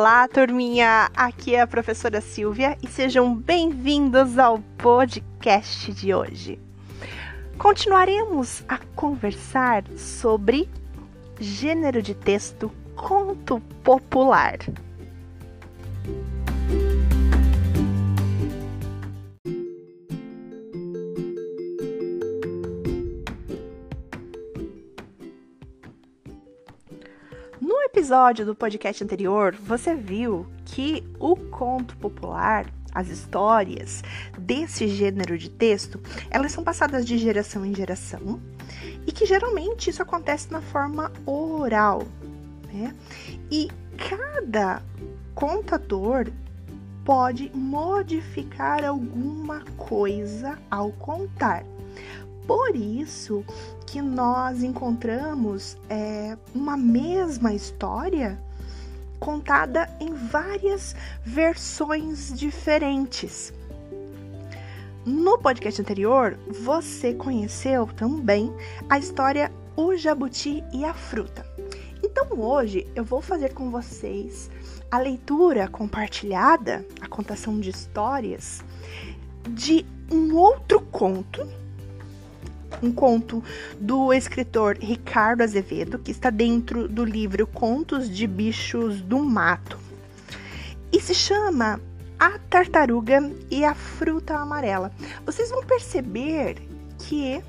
Olá, turminha! Aqui é a professora Silvia e sejam bem-vindos ao podcast de hoje. Continuaremos a conversar sobre gênero de texto conto popular. Episódio do podcast anterior, você viu que o conto popular, as histórias desse gênero de texto, elas são passadas de geração em geração e que geralmente isso acontece na forma oral, né? E cada contador pode modificar alguma coisa ao contar. Por isso que nós encontramos é, uma mesma história contada em várias versões diferentes. No podcast anterior, você conheceu também a história O Jabuti e a Fruta. Então hoje eu vou fazer com vocês a leitura compartilhada, a contação de histórias de um outro conto um conto do escritor Ricardo Azevedo, que está dentro do livro Contos de Bichos do Mato. E se chama A Tartaruga e a Fruta Amarela. Vocês vão perceber que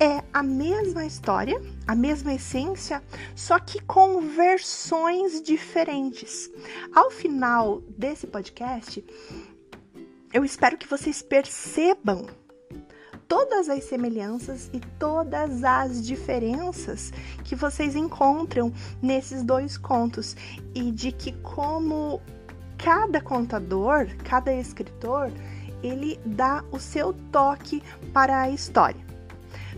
é a mesma história, a mesma essência, só que com versões diferentes. Ao final desse podcast, eu espero que vocês percebam todas as semelhanças e todas as diferenças que vocês encontram nesses dois contos e de que como cada contador, cada escritor, ele dá o seu toque para a história.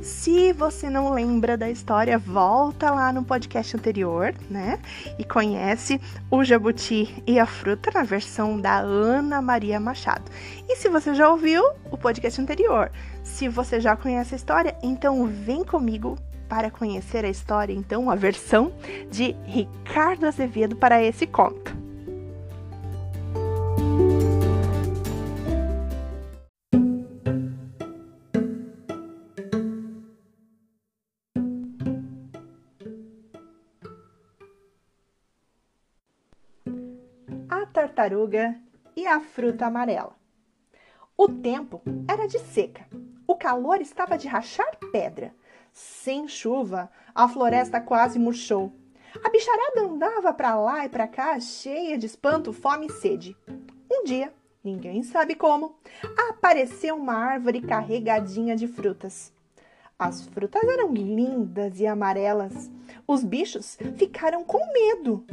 Se você não lembra da história, volta lá no podcast anterior, né? E conhece o Jabuti e a Fruta na versão da Ana Maria Machado. E se você já ouviu o podcast anterior, se você já conhece a história, então vem comigo para conhecer a história, então a versão de Ricardo Azevedo para esse conto. Tartaruga e a fruta amarela. O tempo era de seca o calor estava de rachar pedra. Sem chuva, a floresta quase murchou. A bicharada andava para lá e para cá, cheia de espanto, fome e sede. Um dia, ninguém sabe como, apareceu uma árvore carregadinha de frutas. As frutas eram lindas e amarelas. Os bichos ficaram com medo.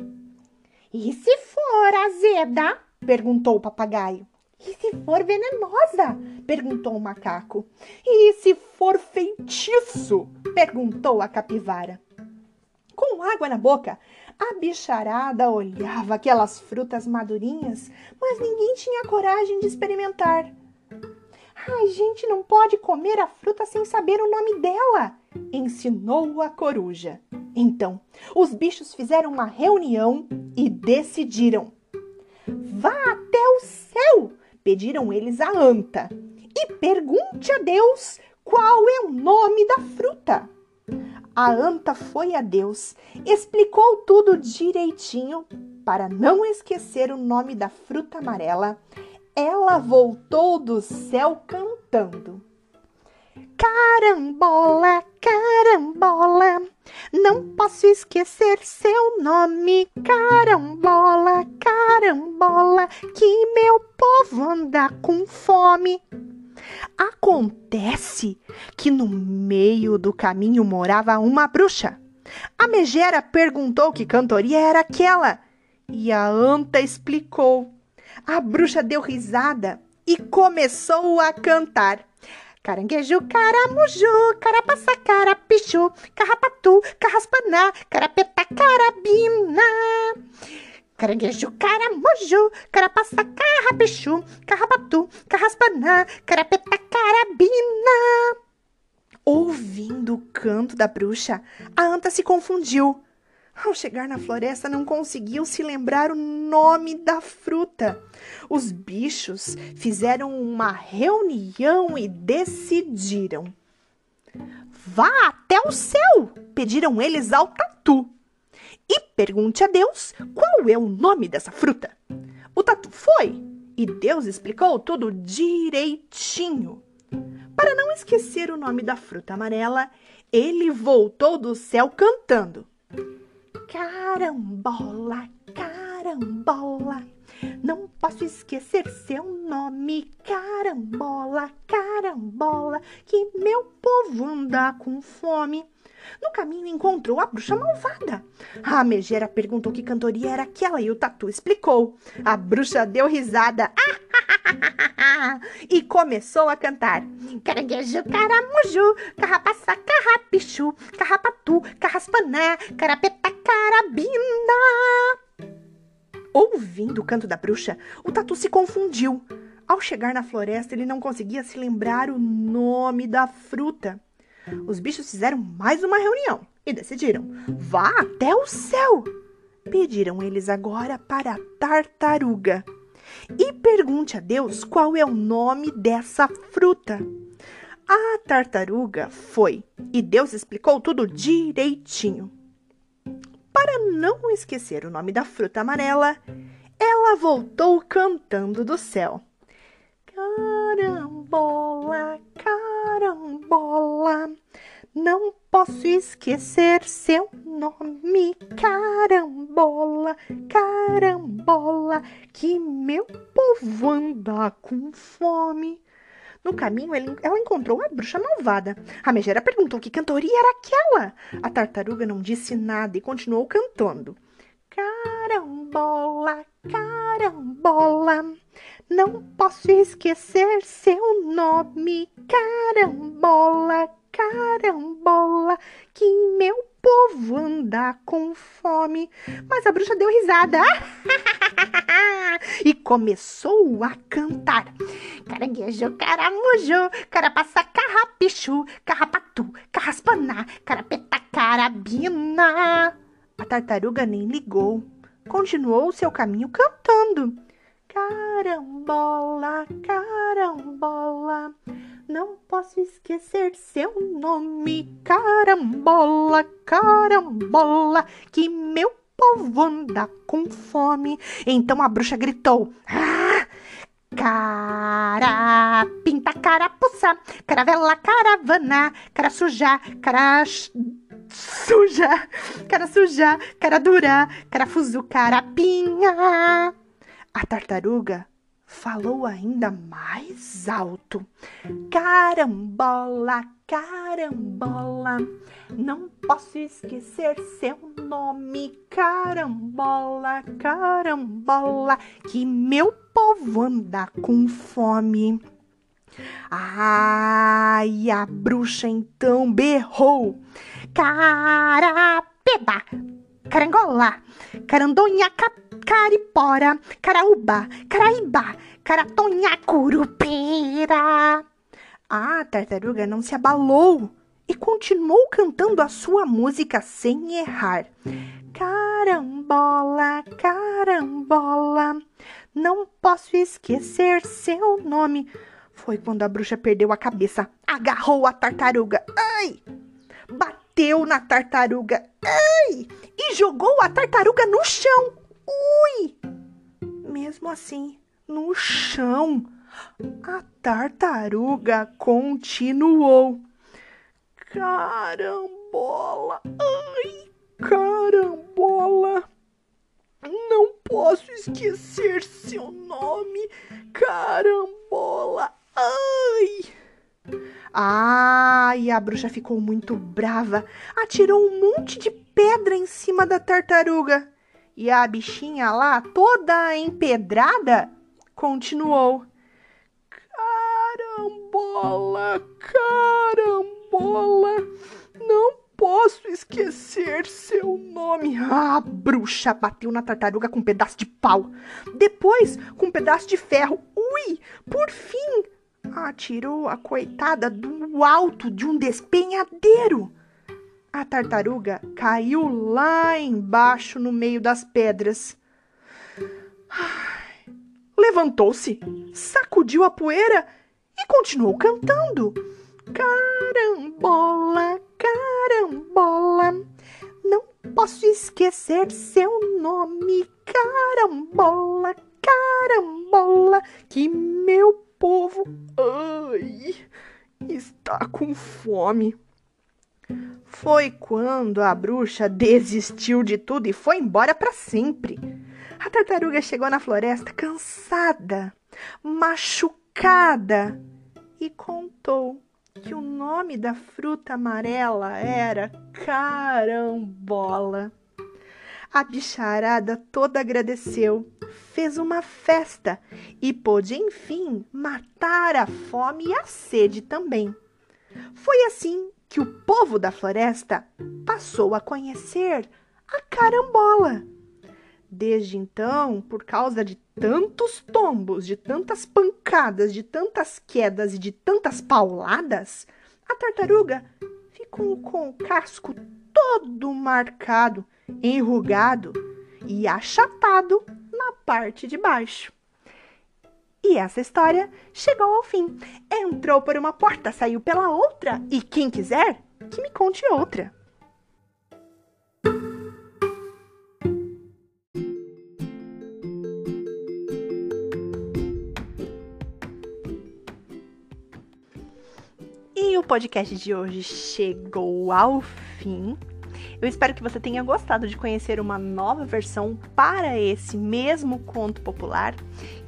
E se for azeda? perguntou o papagaio. E se for venenosa? perguntou o macaco. E se for feitiço? perguntou a capivara. Com água na boca, a bicharada olhava aquelas frutas madurinhas, mas ninguém tinha coragem de experimentar. A gente não pode comer a fruta sem saber o nome dela, ensinou a coruja. Então, os bichos fizeram uma reunião e decidiram: vá até o céu pediram eles a anta e pergunte a Deus qual é o nome da fruta. A anta foi a Deus, explicou tudo direitinho para não esquecer o nome da fruta amarela. Ela voltou do céu cantando. Carambola, carambola, não posso esquecer seu nome. Carambola, carambola, que meu povo anda com fome. Acontece que no meio do caminho morava uma bruxa. A megera perguntou que cantoria era aquela e a anta explicou. A bruxa deu risada e começou a cantar. Caranguejo, caramuju, carapaça, carapichu, carrapatu, carraspaná, carapeta, carabina. Caranguejo, caramuju, carapaça, carrapichu, carrapatu, carraspaná, carapeta, carabina. Ouvindo o canto da bruxa, a anta se confundiu. Ao chegar na floresta, não conseguiu se lembrar o nome da fruta. Os bichos fizeram uma reunião e decidiram. Vá até o céu, pediram eles ao tatu. E pergunte a Deus qual é o nome dessa fruta. O tatu foi e Deus explicou tudo direitinho. Para não esquecer o nome da fruta amarela, ele voltou do céu cantando: Carambola, carambola, não posso esquecer seu nome, carambola, carambola, que meu povo anda com fome. No caminho encontrou a bruxa malvada. A megera perguntou que cantoria era aquela e o tatu explicou. A bruxa deu risada e começou a cantar. Caranguejo, caramuju, carrapaça, carrapichu, carrapatu, carraspaná, carapeta, carabina. Ouvindo o canto da bruxa, o tatu se confundiu. Ao chegar na floresta, ele não conseguia se lembrar o nome da fruta. Os bichos fizeram mais uma reunião e decidiram: vá até o céu! Pediram eles agora para a tartaruga e pergunte a Deus qual é o nome dessa fruta. A tartaruga foi e Deus explicou tudo direitinho. Para não esquecer o nome da fruta amarela, ela voltou cantando do céu. Carambola, carambola, não posso esquecer seu nome. Carambola, carambola, que meu povo anda com fome. No caminho, ela encontrou a bruxa malvada. A megera perguntou que cantoria era aquela. A tartaruga não disse nada e continuou cantando. Carambola, carambola, não posso esquecer seu nome. Carambola, carambola, que meu povo anda com fome. Mas a bruxa deu risada e começou a cantar. Caranguejo, caramujo, carapaça, carrapichu, carrapatu, carraspaná, carapeta, carabina. A tartaruga nem ligou. Continuou seu caminho cantando. Carambola, carambola, não posso esquecer seu nome. Carambola, carambola, que meu povo anda com fome. Então a bruxa gritou: ah! Cara, pinta carapuça, caravela, caravana, cara suja, cara suja, cara suja, cara dura, carafuso, carapinha. A tartaruga falou ainda mais alto. Carambola, carambola, não posso esquecer seu nome. Carambola, carambola, que meu povo anda com fome. Ai, a bruxa então berrou: Carapeba, carangola, carandonha, caripora, caraúba, caraíba, caratonha, curupira. A tartaruga não se abalou e continuou cantando a sua música sem errar. Carambola, carambola, não posso esquecer seu nome. Foi quando a bruxa perdeu a cabeça, agarrou a tartaruga, ai! Bateu na tartaruga, ai! E jogou a tartaruga no chão, ui! Mesmo assim, no chão, a tartaruga continuou. Carambola, ai, carambola. Não posso esquecer seu nome, carambola. Ai! Ai, a bruxa ficou muito brava. Atirou um monte de pedra em cima da tartaruga. E a bichinha lá, toda empedrada, continuou. Carambola, carambola, não posso esquecer seu nome. Ah, a bruxa bateu na tartaruga com um pedaço de pau. Depois, com um pedaço de ferro. Ui, por fim, atirou a coitada do alto de um despenhadeiro. A tartaruga caiu lá embaixo no meio das pedras. Levantou-se, sacudiu a poeira e continuou cantando. Carambola, carambola, não posso esquecer seu nome. Carambola, carambola, que meu povo, ai, está com fome. Foi quando a bruxa desistiu de tudo e foi embora para sempre. A tartaruga chegou na floresta cansada, machucada e contou que o nome da fruta amarela era carambola. A bicharada toda agradeceu, fez uma festa e pôde, enfim, matar a fome e a sede também. Foi assim que o povo da floresta passou a conhecer a carambola. Desde então, por causa de tantos tombos, de tantas pancadas, de tantas quedas e de tantas pauladas, a tartaruga ficou com o casco todo marcado, enrugado e achatado na parte de baixo. E essa história chegou ao fim. Entrou por uma porta, saiu pela outra, e quem quiser, que me conte outra. E o podcast de hoje chegou ao fim. Eu espero que você tenha gostado de conhecer uma nova versão para esse mesmo conto popular.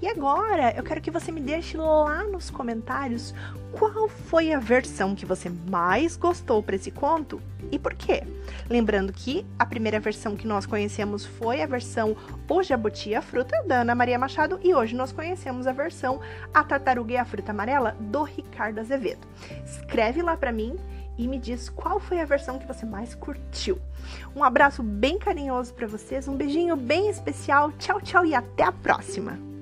E agora eu quero que você me deixe lá nos comentários qual foi a versão que você mais gostou para esse conto e por quê. Lembrando que a primeira versão que nós conhecemos foi a versão O Jabuti e a Fruta, da Ana Maria Machado, e hoje nós conhecemos a versão A Tartaruga e a Fruta Amarela, do Ricardo Azevedo. Escreve lá para mim e me diz qual foi a versão que você mais curtiu. Um abraço bem carinhoso para vocês, um beijinho bem especial. Tchau, tchau e até a próxima.